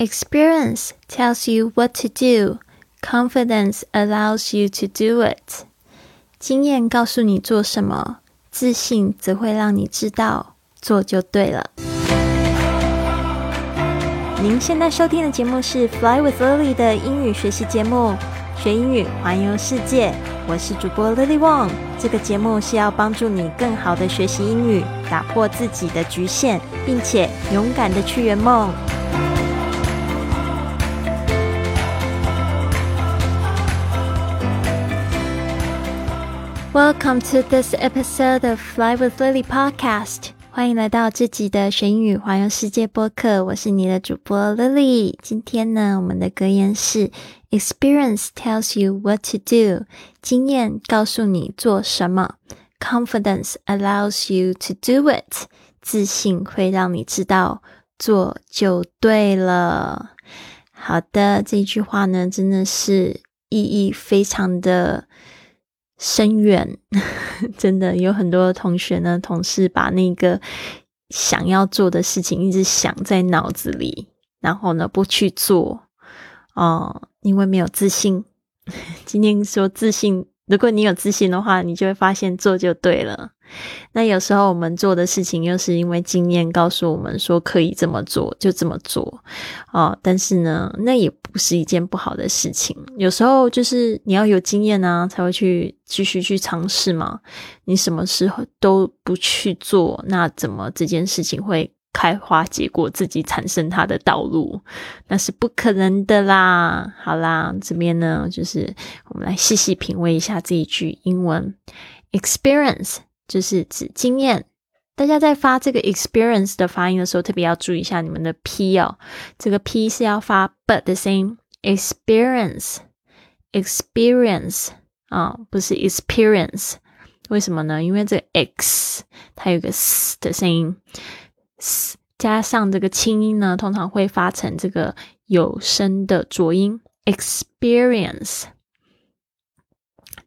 Experience tells you what to do. Confidence allows you to do it. 经验告诉你做什么，自信则会让你知道做就对了。您现在收听的节目是《Fly with Lily》的英语学习节目，学英语环游世界。我是主播 Lily Wong。这个节目是要帮助你更好的学习英语，打破自己的局限，并且勇敢的去圆梦。Welcome to this episode of Fly with Lily podcast。欢迎来到这集的学英语环游世界播客，我是你的主播 Lily。今天呢，我们的格言是：Experience tells you what to do，经验告诉你做什么；Confidence allows you to do it，自信会让你知道做就对了。好的，这句话呢，真的是意义非常的。深远，真的有很多同学呢，同事把那个想要做的事情一直想在脑子里，然后呢不去做，哦，因为没有自信。今天说自信。如果你有自信的话，你就会发现做就对了。那有时候我们做的事情，又是因为经验告诉我们说可以这么做，就这么做哦。但是呢，那也不是一件不好的事情。有时候就是你要有经验啊，才会去继续去尝试嘛。你什么时候都不去做，那怎么这件事情会？开花结果，自己产生它的道路，那是不可能的啦。好啦，这边呢，就是我们来细细品味一下这一句英文，experience 就是指经验。大家在发这个 experience 的发音的时候，特别要注意一下你们的 p 哦，这个 p 是要发 but 的声音，experience，experience 啊，不是 experience。为什么呢？因为这个 x 它有个 s 的声音。加上这个轻音呢，通常会发成这个有声的浊音。Experience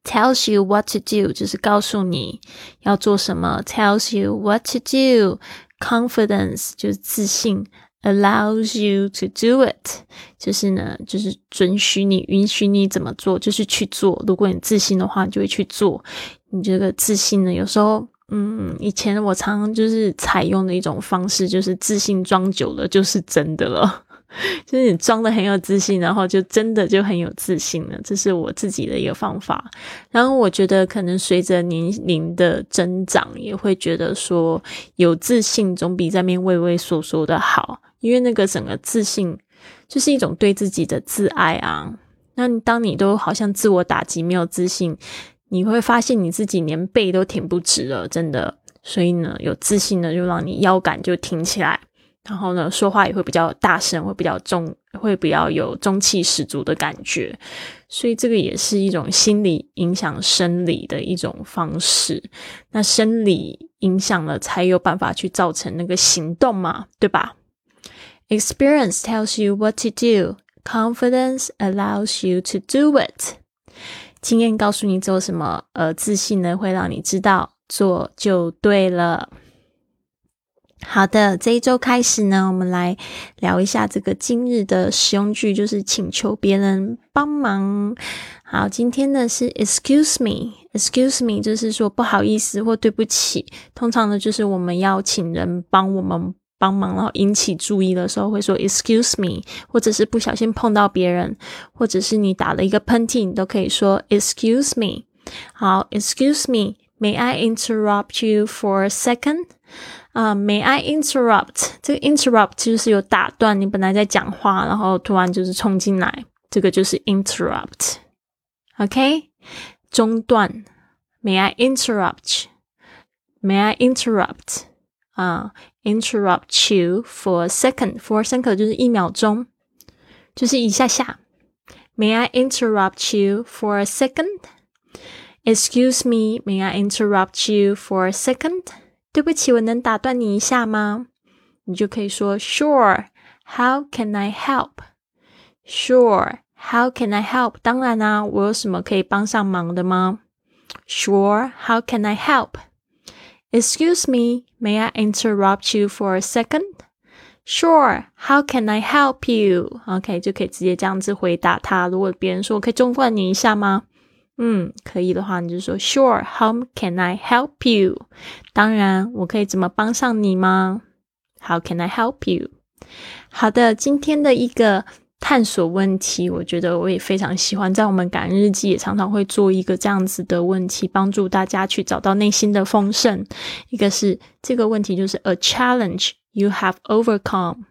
tells you what to do，就是告诉你要做什么。Tells you what to do。Confidence 就是自信，allows you to do it，就是呢，就是准许你、允许你怎么做，就是去做。如果你自信的话，你就会去做。你这个自信呢，有时候。嗯，以前我常常就是采用的一种方式，就是自信装久了就是真的了，就是你装的很有自信，然后就真的就很有自信了。这是我自己的一个方法。然后我觉得可能随着年龄的增长，也会觉得说有自信总比在面畏畏缩缩的好，因为那个整个自信就是一种对自己的自爱啊。那当你都好像自我打击，没有自信。你会发现你自己连背都挺不直了，真的。所以呢，有自信呢，就让你腰杆就挺起来，然后呢，说话也会比较大声，会比较重，会比较有中气十足的感觉。所以这个也是一种心理影响生理的一种方式。那生理影响了，才有办法去造成那个行动嘛，对吧？Experience tells you what to do. Confidence allows you to do it. 经验告诉你做什么，而自信呢会让你知道做就对了。好的，这一周开始呢，我们来聊一下这个今日的使用句，就是请求别人帮忙。好，今天呢是 excuse me，excuse me 就是说不好意思或对不起。通常呢就是我们要请人帮我们。帮忙，然后引起注意的时候会说 “excuse me”，或者是不小心碰到别人，或者是你打了一个喷嚏，你都可以说 “excuse me”。好，“excuse me”，May I interrupt you for a second？啊，May I interrupt？这个 interrupt 就是有打断你本来在讲话，然后突然就是冲进来，这个就是 interrupt。OK，中断。May I interrupt？May I interrupt？啊。interrupt you for a second. For a second 就是一秒钟，就是一下下。May I interrupt you for a second? Excuse me, may I interrupt you for a second? 对不起，我能打断你一下吗？你就可以说 Sure. How can I help? Sure. How can I help? 当然啦、啊，我有什么可以帮上忙的吗？Sure. How can I help? Excuse me, may I interrupt you for a second? Sure, how can I help you? OK，就可以直接这样子回答他。如果别人说可以中断你一下吗？嗯，可以的话，你就说 Sure, how can I help you? 当然，我可以怎么帮上你吗？How can I help you? 好的，今天的一个 探索问题，我觉得我也非常喜欢。在我们感恩日记也常常会做一个这样子的问题，帮助大家去找到内心的丰盛。一个是这个问题，就是 A challenge you have overcome.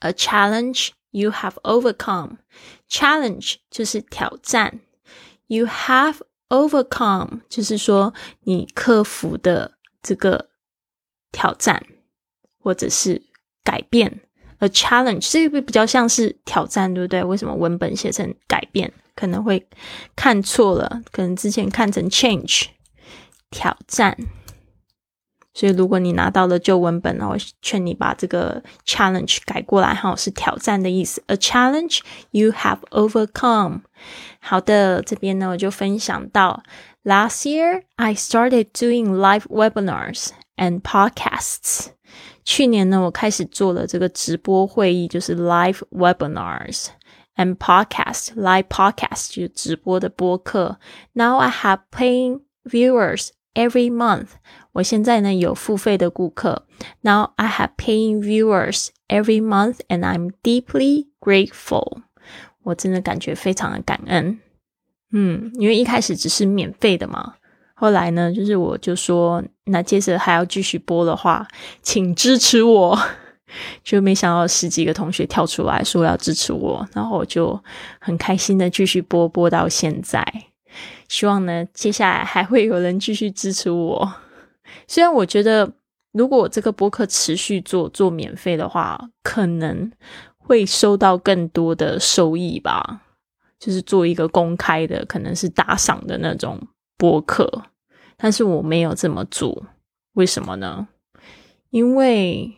A challenge you have overcome. Challenge 就是挑战。You have overcome，就是说你克服的这个挑战，或者是改变。A challenge 这个比较像是挑战，对不对？为什么文本写成改变，可能会看错了？可能之前看成 change，挑战。所以如果你拿到了旧文本，我劝你把这个 challenge 改过来，哈，是挑战的意思。A challenge you have overcome。好的，这边呢我就分享到，Last year I started doing live webinars and podcasts。 去年呢，我开始做了这个直播会议，就是 live webinars and podcast live podcast 就直播的播客。Now I have paying viewers every month。我现在呢有付费的顾客。Now I have paying viewers every month and I'm deeply grateful。我真的感觉非常的感恩，嗯，因为一开始只是免费的嘛，后来呢，就是我就说，那接着还要继续播的话，请支持我，就没想到十几个同学跳出来说要支持我，然后我就很开心的继续播播到现在，希望呢，接下来还会有人继续支持我。虽然我觉得，如果我这个播客持续做做免费的话，可能。会收到更多的收益吧，就是做一个公开的，可能是打赏的那种播客，但是我没有这么做，为什么呢？因为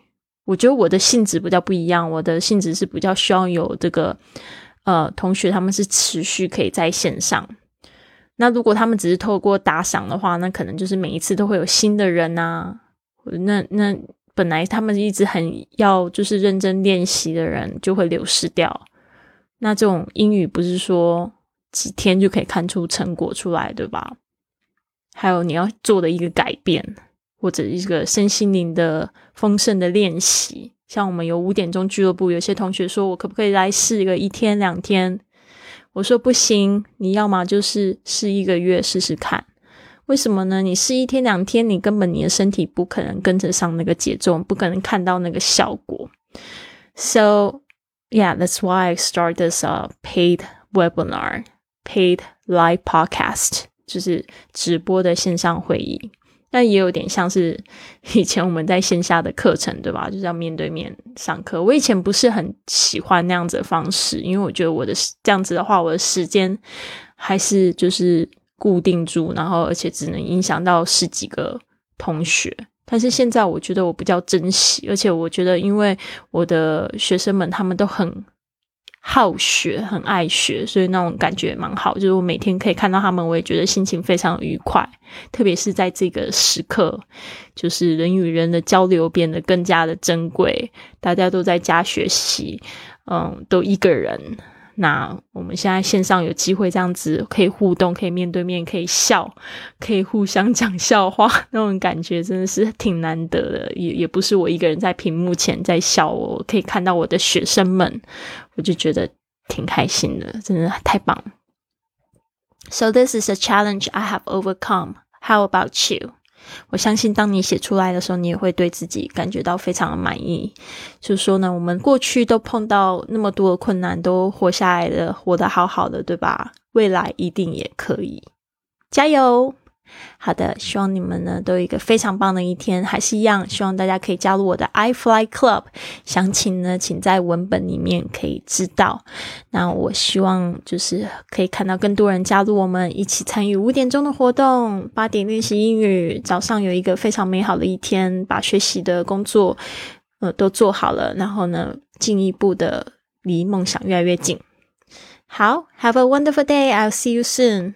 我觉得我的性质比较不一样，我的性质是比较需要有这个呃同学他们是持续可以在线上，那如果他们只是透过打赏的话，那可能就是每一次都会有新的人呐，那那。本来他们一直很要就是认真练习的人就会流失掉。那这种英语不是说几天就可以看出成果出来，对吧？还有你要做的一个改变，或者一个身心灵的丰盛的练习。像我们有五点钟俱乐部，有些同学说我可不可以来试一个一天两天？我说不行，你要么就是试一个月试试看。为什么呢？你试一天两天，你根本你的身体不可能跟得上那个节奏，不可能看到那个效果。So yeah, that's why I start this uh paid webinar, paid live podcast，就是直播的线上会议。但也有点像是以前我们在线下的课程，对吧？就是要面对面上课。我以前不是很喜欢那样子的方式，因为我觉得我的这样子的话，我的时间还是就是。固定住，然后而且只能影响到十几个同学。但是现在我觉得我比较珍惜，而且我觉得因为我的学生们他们都很好学，很爱学，所以那种感觉蛮好。就是我每天可以看到他们，我也觉得心情非常愉快。特别是在这个时刻，就是人与人的交流变得更加的珍贵，大家都在家学习，嗯，都一个人。那我们现在线上有机会这样子可以互动，可以面对面，可以笑，可以互相讲笑话，那种感觉真的是挺难得的。也也不是我一个人在屏幕前在笑，我可以看到我的学生们，我就觉得挺开心的，真的太棒。So this is a challenge I have overcome. How about you? 我相信，当你写出来的时候，你也会对自己感觉到非常的满意。就是说呢，我们过去都碰到那么多的困难，都活下来了，活得好好的，对吧？未来一定也可以，加油！好的，希望你们呢都有一个非常棒的一天。还是一样，希望大家可以加入我的 i Fly Club。详情呢，请在文本里面可以知道。那我希望就是可以看到更多人加入我们，一起参与五点钟的活动，八点练习英语。早上有一个非常美好的一天，把学习的工作呃都做好了，然后呢，进一步的离梦想越来越近。好，Have a wonderful day. I'll see you soon.